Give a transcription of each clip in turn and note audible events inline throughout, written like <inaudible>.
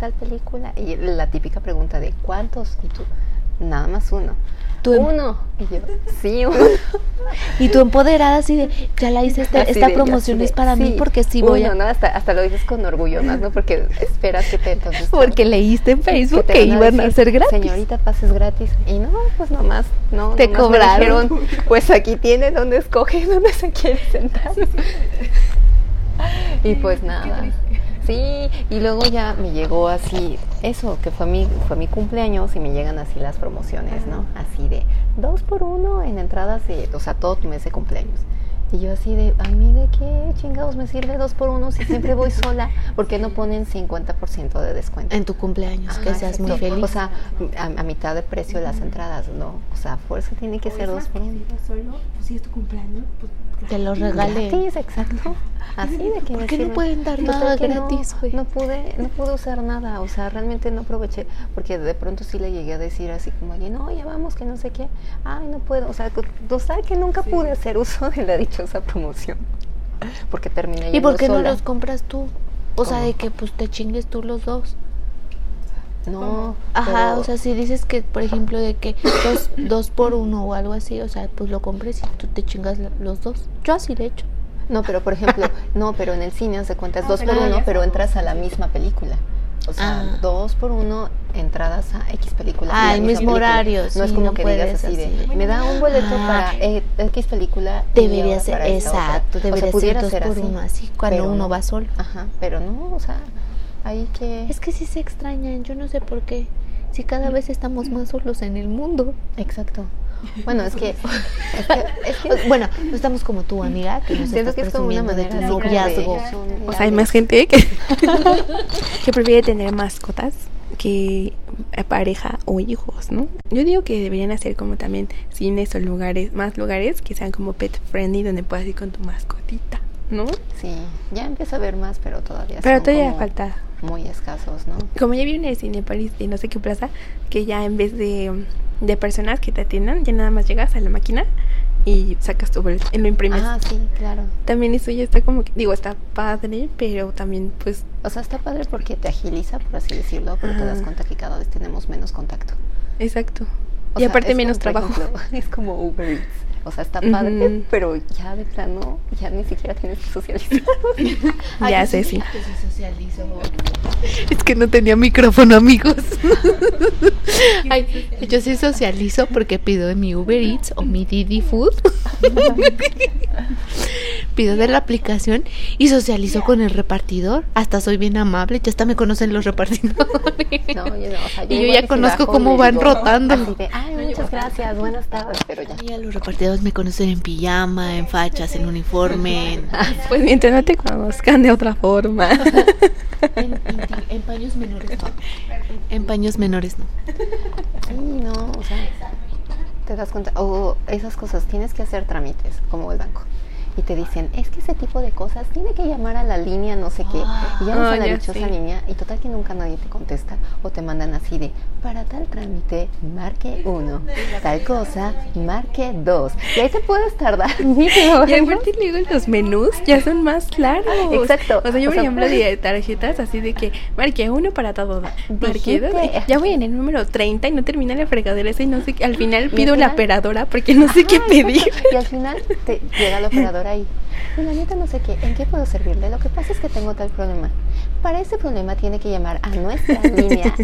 tal película? Y la típica pregunta de ¿cuántos? Y tú, nada más uno. Tú em- uno. Y yo, sí, uno. Y tú empoderada así de, ya la hice, esta, Así esta de- promoción es de, para mí sí, porque sí voy uno, a... ¿no? Hasta, hasta lo dices con orgullo más, ¿no? Porque esperas que te entonces... <laughs> Porque leíste en Facebook que, a iban a ser gratis. Señorita, pases gratis. Y no, pues nomás, no. Te nomás cobraron. dijeron, pues aquí tiene donde escoge <laughs> dónde se quiere sentar. <laughs> y pues nada. Sí, y luego ya me llegó así, eso, que fue mi, fue mi cumpleaños y me llegan así las promociones, ¿no? Así de dos por uno en entradas de, o sea, todo tu mes de cumpleaños. Y yo así de, ¿a mí de qué chingados me sirve dos por uno si siempre voy sola? <laughs> ¿Por qué no ponen 50% de descuento? En tu cumpleaños, que Ajá, seas muy feliz. O sea, a, a mitad de precio las entradas, ¿no? O sea, fuerza tiene que ser dos por uno. solo, pues si es tu cumpleaños, pues Te lo regalé. Gratis, exacto. Así de que ¿Por qué no pueden dar nada no- gratis? No, pude, no pude usar nada, o sea, realmente no aproveché, porque de pronto sí le llegué a decir así como, oye, no, ya vamos, que no sé qué, ay, no puedo, o sea, total que nunca pude hacer uso de la dichosa promoción, porque terminé ¿Y por qué no los compras tú? O sea, de que pues te chingues tú los dos. No, Ajá, pero- o sea, si dices que, por ejemplo, de que dos, <coughs> dos por uno o algo así, o sea, pues lo compres y tú te chingas la- los dos. Yo así le he hecho. No, pero por ejemplo, <laughs> no, pero en el cine se cuenta es Ah, dos por uno, pero entras a la misma película. O sea, Ah. dos por uno entradas a X película. Ah, la el misma mismo película. horario, No sí, es como no que digas así de, así me da un boleto Ah. para eh, X película. Debería ser, para exacto, O sea, debería ser dos ser por así, uno, así, cuando uno no. va solo. Ajá, pero no, o sea, ahí que... Es que sí se extrañan, yo no sé por qué. Si cada vez estamos más solos en el mundo. Exacto. Bueno, es que... <laughs> es que, es que <laughs> Bueno, no estamos como tú, amiga, que nos siento que es como una de manera loca noviazgo. de- O sea, hay más gente que, <laughs> que prefiere tener mascotas que eh, pareja o hijos, ¿no? Yo digo que deberían hacer como también cines o lugares, más lugares que sean como pet friendly donde puedas ir con tu mascotita, ¿no? Sí, ya empieza a ver más, pero todavía Pero son todavía como falta. muy escasos, ¿no? Como ya vi en el cine París de no sé qué plaza, que ya en vez de, de personas que te atiendan, ya nada más llegas a la máquina y sacas tu boleto y lo imprimes. Ah, sí, claro. También eso ya está como que, digo, está padre, pero también pues O sea, está padre porque te agiliza, por así decirlo, pero te das cuenta que cada vez tenemos menos contacto. Exacto. O y sea, aparte menos trabajo. ejemplo, <laughs> es como Uber Eats. O sea, está padre, pero ya de plano, ya ni siquiera tienes que socializar. <laughs> ya sé, sí. Que se socializó. Es que no tenía micrófono, amigos. <laughs> Ay, yo sí socializo porque pido de mi Uber Eats o mi Didi Food. <laughs> pido de la aplicación y socializo con el repartidor. Hasta soy bien amable, ya hasta me conocen los repartidores. No, yo no, o sea, Y yo ya conozco cómo van rotando. así de, Ay, muchas gracias, buenas tardes, pero ya. Ya los repartidores me conocen en pijama, en fachas, en uniforme, en, <laughs> Pues mientras no te conozcan de otra forma. <laughs> en- en- <laughs> en paños menores no. En paños menores no. Sí, no, o sea, te das cuenta, o esas cosas, tienes que hacer trámites, como el banco. Y te dicen, es que ese tipo de cosas tiene que llamar a la línea, no sé qué. Y llamas Ah, a la dichosa línea y total que nunca nadie te contesta. O te mandan así de, para tal trámite, marque uno. Tal cosa, marque dos. Y ahí te puedes tardar. <laughs> mil <laughs> Y aparte luego los menús ya son más largos. Exacto. O sea, yo por ejemplo de <laughs> tarjetas así de que marqué uno para todo. Dos. Dijiste. Ya voy en el número 30 y no termina la fregadera esa y no sé qué. Al final pido la operadora porque no sé qué pedir. Y al final te llega la operadora ahí. Y la neta no sé qué, ¿en qué puedo servirle? Lo que pasa es que tengo tal problema. Para ese problema tiene que llamar a nuestra <laughs> línea.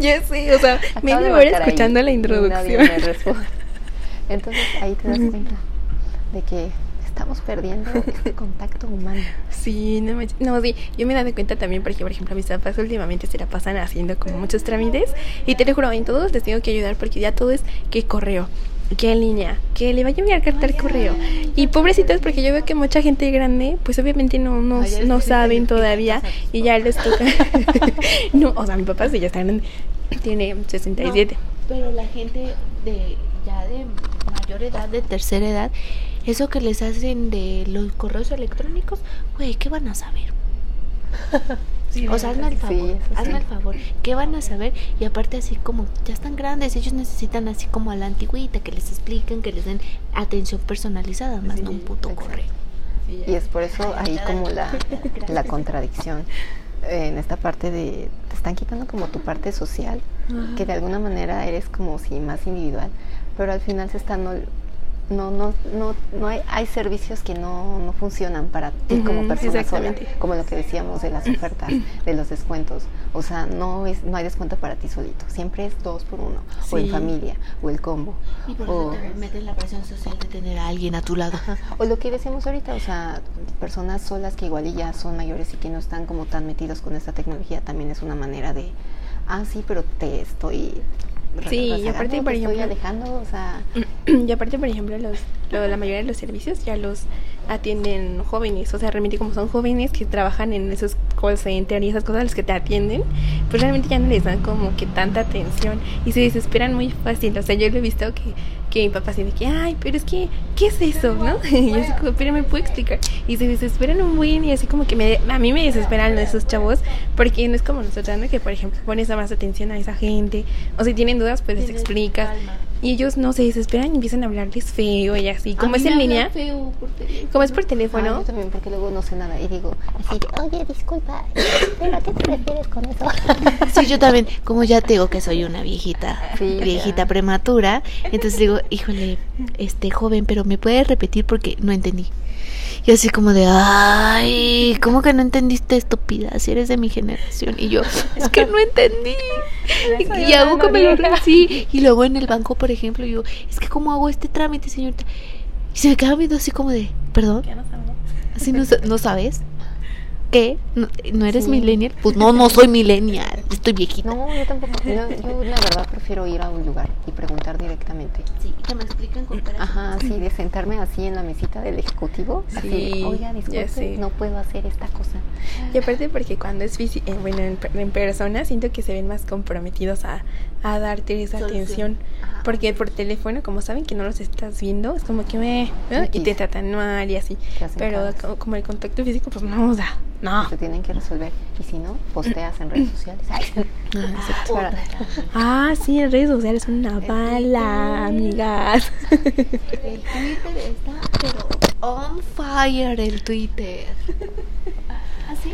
Ya sé, o sea, marcar ahí escuchando la introducción. me responde. Entonces ahí te das cuenta de que estamos perdiendo este contacto humano. Sí, no, me- no, sí, yo me he dado cuenta también porque, por ejemplo, mis papás últimamente se la pasan haciendo como muchos trámites y te lo juro, en todos les tengo que ayudar porque ya todo es que correo, que en línea, que le vaya a enviar carta al correo. Y pobrecitos porque yo veo que mucha gente grande, pues obviamente no, no, ya no saben todavía y ya les toca. <laughs> no, o sea, mi papá sí ya está grande, tiene 67. Pero la gente de ya de mayor edad, de tercera edad, eso que les hacen de los correos electrónicos, güey, ¿qué van a saber? <laughs> o sea, hazme el Sí, favor, eso sí. hazme el favor, ¿qué van a saber? Y aparte así como ya están grandes, ellos necesitan así como a la antigüita, que les expliquen, que les den atención personalizada, más no un puto exacto. correo. Y es por eso ahí como la, <laughs> la contradicción en esta parte de te están quitando como tu parte social, que de alguna manera eres como si más individual, pero al final se están no no no no hay, hay servicios que no, no funcionan para ti como persona sola, como lo que decíamos de las ofertas, <clears throat> de los descuentos. O sea, no es no hay descuento para ti solito, siempre es dos por uno, o en familia, o el combo. Y por o- eso te metes la presión social de tener a alguien a tu lado. o lo que decíamos ahorita, o sea, personas solas que igual y ya son mayores y que no están como tan metidos con esta tecnología, también es una manera de, ah, sí, pero te estoy... Sí, y aparte, te por estoy ejemplo- alejando, o sea, <clears throat> Y aparte, por ejemplo, los, lo- la mayoría de los servicios ya los atienden jóvenes. O sea, realmente como son jóvenes que trabajan en esos call center y esas cosas los que te atienden, pues realmente ya no les dan como que tanta atención y se desesperan muy fácil. O sea, yo lo he visto que, que mi papá de que, ay, pero es que, ¿qué es eso? ¿No? <laughs> Y yo así como, pero me puedo explicar. Y se desesperan un buen y así como que me, a mí me desesperan esos chavos porque no es como nosotros, ¿no? Que por ejemplo pones más atención a esa gente. O si tienen dudas, pues les explicas. calma. Y ellos no se desesperan y empiezan a hablarles feo y así. Como A es mí en me línea, hablan feo por teléfono. como es por ah, teléfono, yo también, porque luego no sé nada y digo, así oye, disculpa, ¿pero a qué te refieres con eso? <laughs> Sí, yo también, como ya te digo que soy una viejita, Sí, viejita ya. prematura, entonces digo, híjole, este joven, pero me puede repetir porque no entendí. Y así como de, ay, ¿cómo que no entendiste estúpida? Si eres de mi generación. Y yo, es que no entendí. <laughs> Y, y hago como lo sí. Y luego en el banco, por ejemplo, yo, es que ¿cómo hago este trámite, señorita? Y se me queda viendo así como de, perdón, Ya no sabemos. así no, no sabes. ¿Qué? ¿No, no eres Sí. millennial? Pues no, no soy millennial, estoy viejita. No, yo tampoco, yo, yo la verdad prefiero ir a un lugar y preguntar directamente. Sí, que me expliquen con cara. Ajá, sí, de sentarme así en la mesita del ejecutivo, así, Sí, oiga, ya disculpe, no puedo hacer esta cosa. Y aparte porque cuando es físico, bueno, en, en persona siento que se ven más comprometidos a, a darte esa Solución. atención. Ajá. Porque por teléfono, como saben que no los estás viendo, es como que me... ¿no? Y te tratan mal y así. Pero como el contacto físico, pues no, sea, no. Se tienen que resolver. Y si no, posteas en redes sociales. Ah. Para- Ah, sí, en redes sociales son una bala, amigas. El Twitter está, pero on fire el Twitter. ¿Así?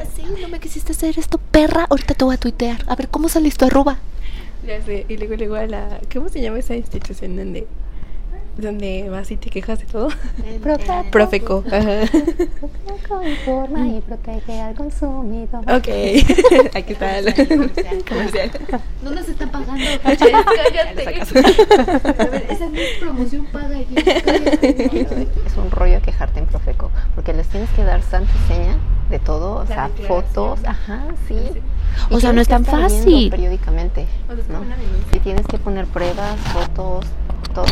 ¿Así? ¿No me quisiste hacer esto, perra? Ahorita te voy a tuitear. A ver, ¿cómo sales tu arroba? Ya sé, y luego, luego a la... ¿Cómo se llama esa institución donde, donde vas y te quejas de todo? <laughs> Profe- Profeco. Ajá. Profeco <laughs> informa y protege al consumidor. Ok, <laughs> aquí está el Comercial. comercial. No nos están pagando. Cállate. A ver, esa no es promoción paga. Es un rollo quejarte en Profeco, porque les tienes que dar santa seña de todo, o La sea, fotos, ajá, sí. O Y sea, no es tan fácil. periódicamente, O sea, ¿no? Y tienes que poner pruebas, fotos, todo,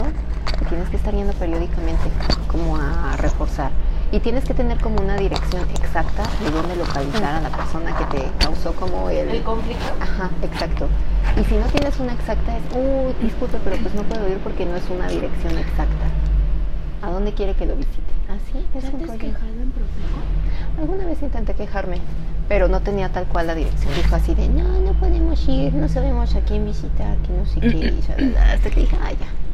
y tienes que estar yendo periódicamente como a reforzar. Y tienes que tener como una dirección exacta de dónde localizar a la persona que te causó como el... El conflicto. Ajá, exacto. Y si no tienes una exacta es, uy, disculpe, pero pues no puedo ir porque no es una dirección exacta. ¿A dónde quiere que lo visite? Así es ¿Ya un te has rollo. quejado en Profeco? Alguna vez intenté quejarme, pero no tenía tal cual la dirección. Dijo así de, no, no podemos ir, no sabemos a quién visitar, que no sé qué. y shalala, <clears throat> hasta que dije, ah, ya.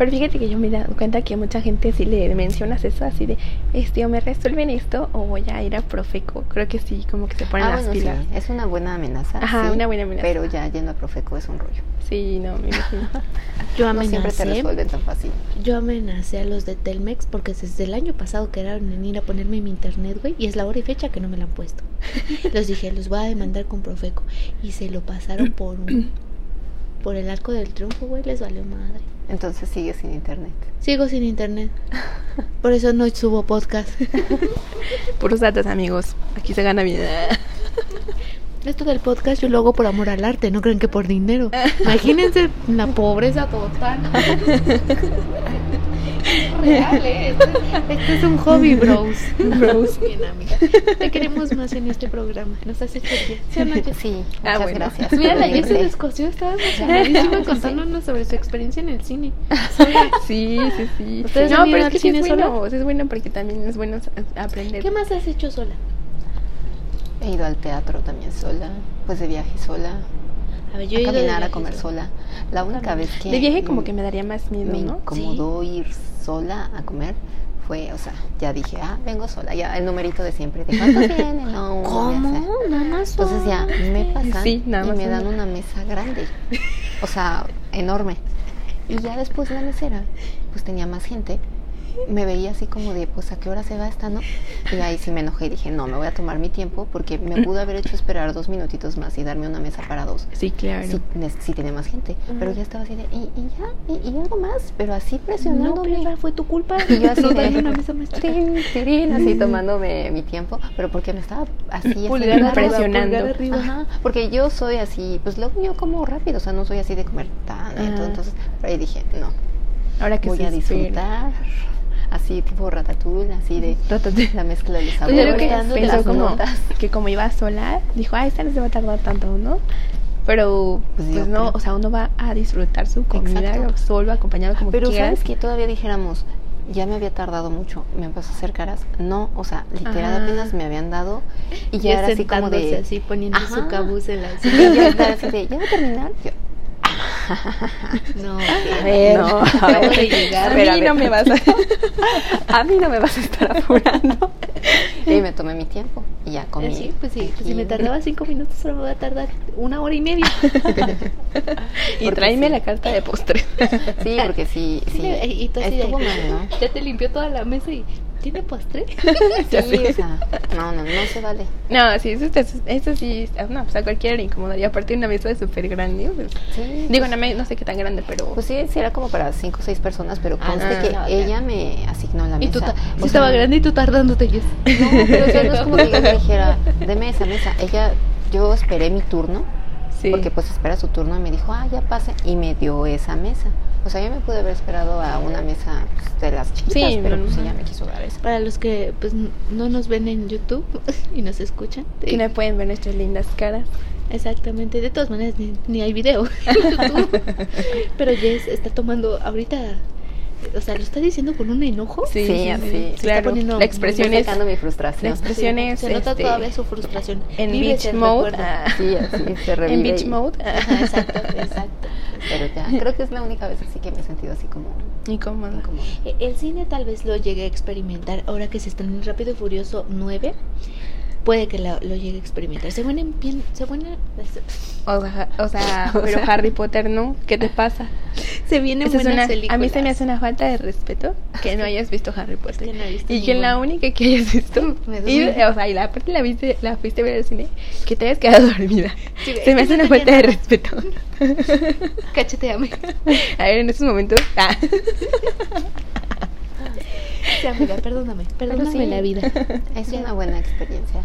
Pero fíjate que yo me he dado cuenta que mucha gente si le mencionas eso así de, este, o me resuelven esto o voy a ir a Profeco. Creo que sí, como que se ponen Ah, las bueno, sí, pilas. es una buena amenaza. Ajá, sí, una buena amenaza. Pero ya yendo a Profeco es un rollo. Sí, no, me imagino. <laughs> Yo No siempre te amenacé. resuelven tan fácil. Yo amenacé a los de Telmex porque desde el año pasado quedaron en ir a ponerme mi internet, güey, y es la hora y fecha que no me la han puesto. <laughs> Les dije, los voy a demandar con Profeco. Y se lo pasaron por un, <clears throat> por el arco del triunfo, güey, les valió madre. Entonces sigue sin internet. Sigo sin internet. Por eso no subo podcast. <laughs> Puros datos, amigos. Aquí se gana vida. Esto del podcast yo lo hago por amor al arte, no creen que por dinero. <laughs> Imagínense la pobreza total. <laughs> Real, ¿eh? Esto, esto es un hobby, bros. Bros. <laughs> Bien, amiga. Te queremos más en este programa. Nos hace sentir. ¿Sí o no, Jess? Sí, Ah, muchas bueno. gracias. Mira, la por Jess se unirse. descosió, estaba emocionadísima contándonos sobre su experiencia en el cine. Sí, sí, sí. ¿Ustedes no, han ido pero es que sí es sola? bueno. Es bueno porque también es bueno aprender. ¿Qué más has hecho sola? He ido al teatro también sola, pues de viaje sola, A ver, yo a caminar, a comer sola. La única vez que De viaje como que me daría más miedo, me ¿no? incomodó ir sola a comer fue, o sea, ya dije, ah, vengo sola, ya el numerito de siempre, ¿de cuántos <laughs> vienen? No, ¿Cómo? Nada más Entonces ya me pasan Sí, nada y me dan una mesa grande, o sea, enorme. Y ya después la mesera, pues tenía más gente. Me veía así como de, pues a qué hora se va esta, ¿no? Y ahí sí me enojé y dije, no, me voy a tomar mi tiempo porque me pudo haber hecho esperar dos minutitos más y darme una mesa para dos. Sí, claro. Nes- sí tenía más gente, pero ya estaba así de, y, y ya, y, y algo más, pero así presionándome. No, fue tu culpa. Y yo así No de, una mesa más chica. tirín, tirín, así tomándome mi tiempo, pero porque me estaba así, Pulgar presionando. pulgar arriba. Ajá, porque yo soy así, pues luego yo como rápido, o sea, no soy así de comer tan lento, Ajá. entonces, pero ahí dije, no, Ahora que voy a espera. Así tipo ratatouille, así de Ratatouille. la mezcla de los Pues yo creo sabores, que pensó como que como iba sola, dijo, ay, esta no se va a tardar tanto, ¿no? Pero, Pues pues, no, creo. o sea, uno va a disfrutar su comida Exacto. solo, acompañado como Pero quiera. sabes que todavía dijéramos, ya me había tardado mucho, me empezó a hacer caras, no, o sea, literal Ajá. apenas me habían dado y ya Ya era así como de, así, poniendo Ajá. su cabuz en la y <laughs> ya de, ¿ya va a terminar? Yo, No, <laughs> A ver, No, a acabo ver. de llegar. a mí a no me vas a... <laughs> a mí no me vas a estar apurando. Y me tomé mi tiempo y ya comí. Sí, pues sí, pues si me tardaba cinco minutos, me voy a tardar una hora y media. <laughs> y tráeme sí. la carta de postre. Sí, porque sí, sí, Sí, y tú así de- estuvo mal, ¿no? Ya te limpió toda la mesa y ¿tiene postre? <laughs> Sí, o sea, no, no, no se vale. No, sí, eso, eso, eso sí, no, pues a cualquiera le incomodaría. Aparte de una mesa súper grande, pues, Sí, digo, no, me- no sé qué tan grande, pero... Pues sí, sí era como para cinco o seis personas, pero Ah, conste no, que no, ella me asignó la mesa. Y tú sea, estaba grande y tú tardándote. Y es, No, pero o sea, no es como que ella <laughs> me dijera, de mesa, mesa. Ella, yo esperé mi turno, sí. porque pues espera su turno y me dijo, ah, ya pase, y me dio esa mesa. O sea, yo me pude haber esperado a una mesa pues, de las chiquitas, Sí, pero no, pues ella me quiso dar esa. Para los que pues no nos ven en YouTube <laughs> y nos escuchan. Que no pueden ver nuestras lindas caras. Exactamente, de todas maneras ni, ni hay video. <laughs> Pero Jess está tomando ahorita, o sea, lo está diciendo con un enojo. Sí, Sí, sí, así. sí, Se está claro. poniendo La expresión es sacando mi frustración. la expresión Sí, es, se nota este, todavía su frustración. en Vives beach mode. ah, Sí, así se revive. en beach y- mode. Ajá, exacto, exacto. Pero ya, creo que es la única vez así que me he sentido así como Incómoda. incómoda. E- El cine tal vez lo llegue a experimentar ahora que se estrena en Rápido y Furioso 9. Puede que lo, lo llegue a experimentar. Se buena bien, se buena, O sea, o sea, O pero sea. <laughs> Harry Potter no. ¿Qué te pasa? se vienen Esa es buenas una- a mí se me hace una falta de respeto que no hayas visto Harry Potter. que no he visto y que la única que hayas visto, <laughs> y, o sea, y la aparte la viste, la fuiste a ver al cine, que te hayas quedado <laughs> dormida. Sí, se me hace una falta de respeto. Cacheteame. a ver, en estos momentos. ah. Sí, amiga, perdóname, perdóname sí. la vida. Es Ya. una buena experiencia.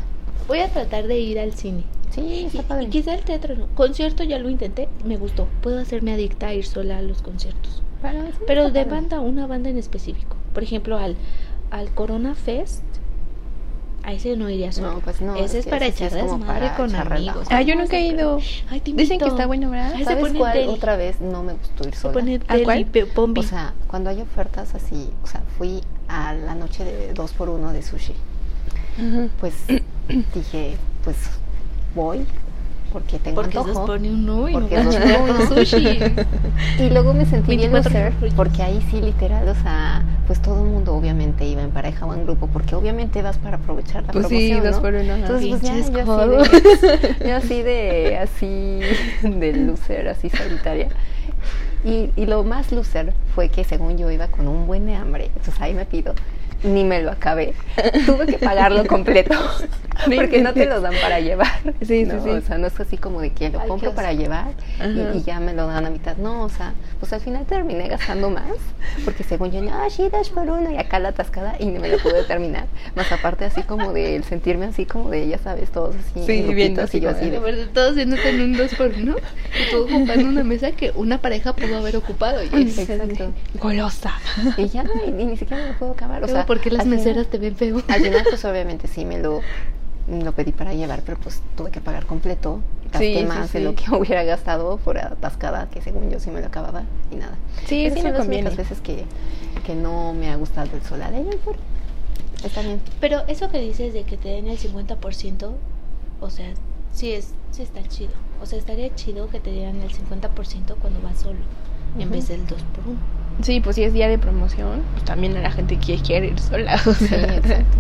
Voy a tratar de ir al cine. Sí, está padre. y quizá el teatro no. Concierto ya lo intenté, me gustó. Puedo hacerme adicta a ir sola a los conciertos. Pero, sí, Pero está de padre. banda, una banda en específico. Por ejemplo, al, al Corona Fest. A ese no iría sola. No, pues no. Ese es que para ese sí echar como desmadre para con echar amigos. Ah, yo nunca he ido. Ay, te Dicen que está bueno, ¿verdad? Ay, se ¿Sabes cuál otra vez no me gustó ir Se sola? pone ¿A cuál? pombi. O sea, cuando hay ofertas así, o sea, fui a la noche de dos por uno de sushi. Pues dije, pues voy porque tengo porque antojo. se pone uno y no porque uno. sushi. <laughs> Y luego me sentí bien 24 loser, porque ahí sí literal, o sea, pues todo el mundo obviamente iba en pareja o en grupo, porque obviamente vas para aprovechar la Pues sí, promoción, dos ¿no? por uno. ajá. Entonces, pues ya, yo así, de, yo así de, así <laughs> de loser, así solitaria. Y, y lo más loser fue que según yo iba con un buen de hambre, entonces ahí me pido, ni me lo acabé, <laughs> tuve que pagarlo completo, <laughs> porque no te lo dan para llevar. Sí, sí, ¿no? sí. O sea, no es así como de que lo Ay, compro para llevar y, y ya me lo dan a mitad. No, o sea, pues al final terminé gastando más, porque según yo, no, sí, dos por uno, y acá la atascada, y no me lo pude terminar. Más aparte así como de el sentirme así como de, ya sabes, todos así, Sí, viendo así yo así de- todos yéndote en un 2 por 1 y tú ocupando una mesa que una pareja pudo haber ocupado. Y es- Exacto. Golosa. Y ya, y, y ni siquiera me lo puedo acabar. O sea, ¿por qué las al final- meseras te ven feo? Al final, pues <laughs> obviamente sí me lo, lo pedí para llevar, pero pues tuve que pagar completo. Gasté Sí, sí, más de sí. lo que <laughs> hubiera gastado por atascada, que según yo sí me lo acababa y nada. Sí, sí son me las veces que, que no me ha gustado el solar. De en fuera, Está bien. Pero eso que dices de que te den el 50%, o sea, sí, es, sí está chido. O sea, estaría chido que te dieran el 50% cuando vas solo, en Ujú. vez del 2 por 1 Sí, pues si es día de promoción, pues también a la gente que quiere ir sola. <laughs> O Sí, exacto.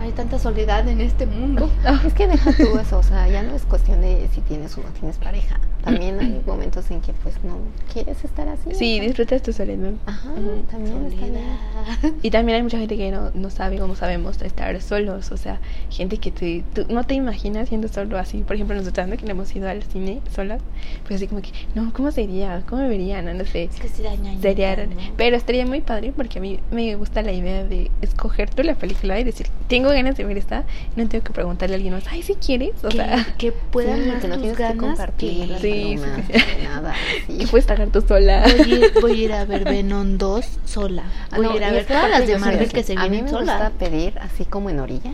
Hay tanta soledad en este mundo. Es que deja tú eso, o sea, ya no es cuestión de si tienes o no tienes pareja. También hay momentos en que pues no quieres estar así. Sí, disfrutas tu soledad. Ajá, también está bien. Soledad. Y también hay mucha gente que no, no sabe cómo sabemos estar solos. O sea, gente que te, tú no te imaginas siendo solo así. Por ejemplo, nosotros ¿no? que no hemos ido al cine solas, pues así como que, no, ¿cómo sería? ¿Cómo me verían? No, no sé. Es que sí daña. Sería, pero estaría muy padre porque a mí me gusta la idea de escoger tú la película y decir, tengo ganas de ver esta, no tengo que preguntarle a alguien más, ay, si quieres, o que, sea, que puedan Sí, más que no tus tienes que ganas compartir que- Sí, bromas, sí, ni nada. sí. <laughs> que puedes pagar tú sola. Voy a, ir, voy a ir a ver Venom 2 sola. Ah, Voy no, a ir a ver todas las de Marvel así. que se A mí vienen me solas. gusta pedir así como en orilla,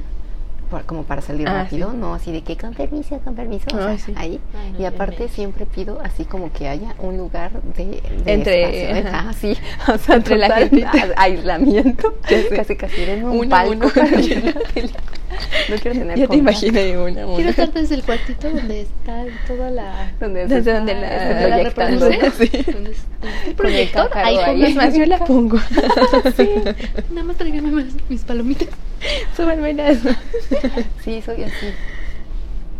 por- como para salir Ah, rápido, sí. no así de que con permiso, con permiso, o sea, sí. ahí. Ay, no, y aparte me- siempre pido así como que haya un lugar de, de Entre- espacio, ajá. ah, sí, <laughs> o sea, Entre la a- aislamiento, <laughs> casi casi en un Uno, palco uno. para ver la película. No quiero tener Ya te imaginé una, una. Quiero estar desde el cuartito donde está toda la... Donde Desde donde la- este, la. Sí. Donde el proyector, ahí pongo Es más, yo la pongo. <laughs> Sí, nada más tráigame mis, mis palomitas. Súbanmelas. Sí, soy así.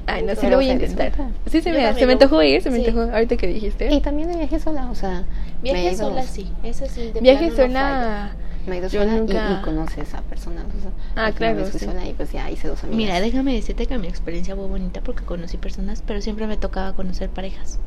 Ay, no, sí lo voy a intentar. Sí, se me, se me antojó ir, se me sí. antojó. Ahorita que dijiste. Y también de viaje sola, o sea, Viaje sola sí, eso sí. de Viaje plano no falla. sola. Me he ido Yo sola y- nunca- y, conoces a personas. O sea, Ah, claro, vez fui sí. sola y pues ya hice dos amigas. Mira, déjame decirte que mi experiencia fue bonita porque conocí personas, pero siempre me tocaba conocer parejas.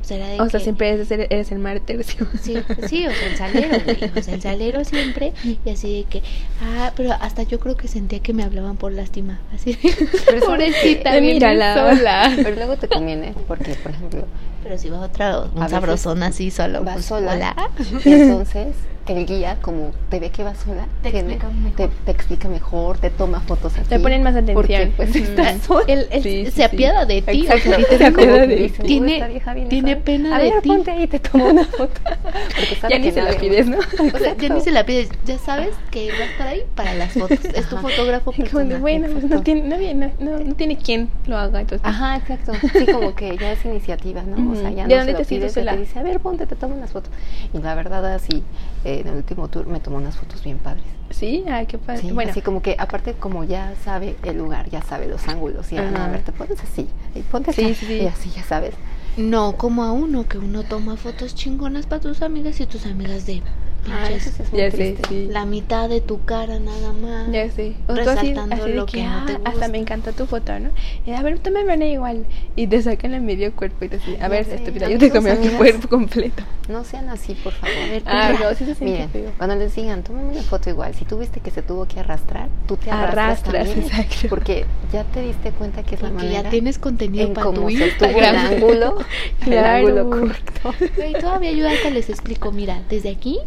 O sea, era de O sea, siempre eres, eres el tercio. Sí, sí, o sea, el salero, güey. O sea, el salero siempre. Y así de que. Ah, pero hasta yo creo que sentía que me hablaban por lástima. Así de. <laughs> Pero ¿sabes Pobrecita, Mírala. sola. Pero luego te conviene, porque, por ejemplo, Pero si va otra, un sabrosón así solo. vas pues, sola. hola. Y entonces el guía, como te ve que vas sola, Te tiene- explica mejor. Te, te explica mejor, te toma fotos a Te ponen más atención. Porque pues estás sola. Él, él Sí, sí, se apiada de ti. o sea, Se apiada de ti. "Uy, Tiene- tiene pena a de ver, ti". ponte ahí y te <laughs> tomo una foto. Porque sabe Ya ni que se la pides. ¿no? O sea, ya ni se la pides, ya sabes que va a estar ahí para las fotos. Es tu fotógrafo personal. bueno, pues no tiene, no, no, no tiene quien lo haga. Entonces, Ajá, exacto. Sí, como que ya es iniciativa, ¿no? O sea, ya ¿De no se te lo pides, te dice, a ver, ponte, te tomo unas fotos. Y la verdad, así, eh, en el último tour me tomó unas fotos bien padres. sí, ay, qué padre. Sí, bueno, así como que, aparte, como ya sabe el lugar, ya sabe los ángulos, y a ver, te pones así, y ponte Sí, así, sí, sí. y así, ya sabes. No como a uno, que uno toma fotos chingonas para tus amigas y tus amigas de Ah, eso sí es muy ya sé, sí. La mitad de tu cara nada más. Ya sé. O tú así, Resaltando así de lo que, que no te "Ah, gusta". hasta me encantó tu foto, ¿no? Y, a ver, tú me ven igual. Y te sacan el medio cuerpo y te dicen, a ver, sé, estúpida, yo te comí tu amigas. cuerpo completo. No sean así, por favor. Ah, no, sí se siente Miren, feo. cuando les digan, tómame una foto igual, si tú viste que se tuvo que arrastrar, tú te arrastras, Arrastras, también, exacto. Porque ya te diste cuenta que es la Porque manera ya tienes contenido en para cómo tu se estuvo el ángulo, el <laughs> Claro. ángulo correcto. <laughs> Güey, todavía yo hasta les explico, mira, desde aquí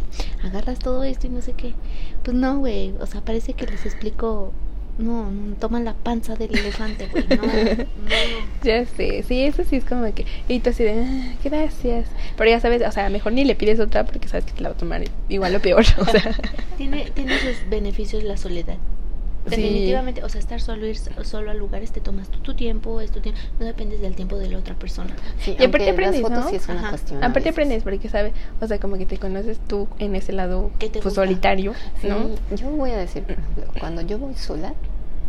agarras todo esto y no sé qué. Pues no, güey, o sea, parece que les explico, no, no toman la panza del elefante, güey, no, no. Ya sé, sí, eso sí es como que. Y tú así de, "Ah, gracias. Pero ya sabes, o sea, mejor ni le pides otra porque sabes que te la va a tomar igual o peor. <laughs> O sea, Tiene, tiene sus beneficios la soledad. Sí. Definitivamente, o sea, estar solo, ir solo a lugares, te tomas tú tu tiempo, es tu tiempo, no dependes del tiempo de la otra persona. Sí, Y aparte aprendes, ¿no? sí es una Ajá. cuestión. a aparte aprendes porque sabes, o sea, como que te conoces tú en ese lado ¿Qué te pues solitario, Sí, ¿no? yo voy a decir, cuando yo voy sola,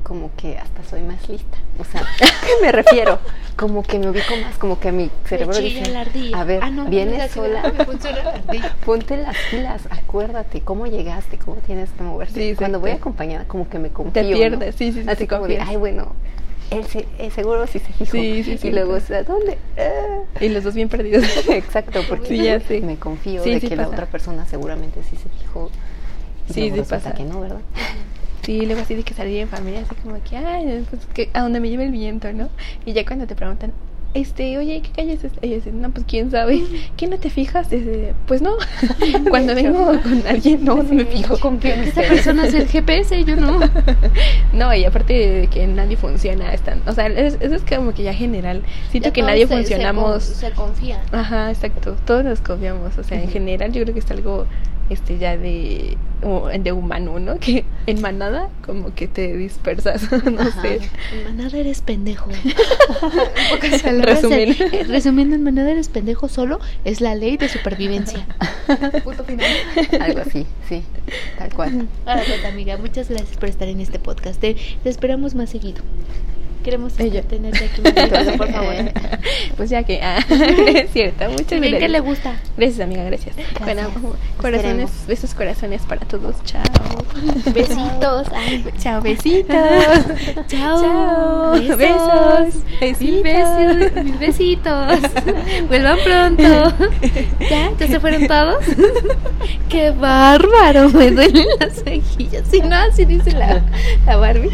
como que hasta soy más lista. O sea, <laughs> ¿a qué me refiero? Como que me ubico más, como que mi cerebro dice, la a ver, Ah, no, vienes sola, la <laughs> ponte las pilas, acuérdate cómo llegaste, cómo tienes que moverte. Sí, Cuando voy acompañada, como que me confío. Te ¿no? pierdes, sí, sí, sí, Así como de, ay, bueno, él, se, él seguro sí se fijó. Sí, sí, y sí, luego, o sí. sea, ¿dónde? Ah. Y los dos bien perdidos. <laughs> Exacto, porque ya me confío de que la otra persona seguramente sí se fijó. Y Sí, luego sí pasa. que no, ¿verdad? Sí, luego así de que salir en familia, así como que, ay, pues que a donde me lleve el viento, ¿no? Y ya cuando te preguntan, este, oye, ¿qué calle es esta? Y dices, no, pues quién sabe. ¿Qué no te fijas? Dice, pues no. <laughs> <laughs> cuando vengo con alguien, no, no me fijo. confío en Esa persona es el GPS, yo no. <laughs> No, y aparte de que nadie funciona, están, o sea, es- eso es como que ya general. Siento Ya que nadie se- se funcionamos. con- Se, confían. Ajá, exacto. Todos nos confiamos. O sea, en general yo creo que es algo este ya de, de humano, ¿no? Que en manada como que te dispersas, <laughs> no Ajá. sé. En manada eres pendejo. <laughs> Resumen. Eh, Resumiendo, en manada eres pendejo solo es la ley de supervivencia. <laughs> Punto final. Algo así, sí, tal cual. Ahora pues, amiga, muchas gracias por estar en este podcast. Te, te esperamos más seguido. Queremos Ella. tenerte aquí seguido, por favor. <laughs> Pues ya que, ah, <laughs> es cierto, muchas gracias. que le gusta. Gracias, amiga, gracias. Bueno, <laughs> corazones, Esperemos. besos corazones para todos. Chao. Besitos. Ay, Chao, besitos. Chao. Chao. Besos. Besos. Mil besos. Mil besitos. Vuelvan pronto. ¿Ya? ¿Ya se fueron todos? ¡Qué bárbaro! Me duelen las mejillas. Si no, así dice la, la Barbie.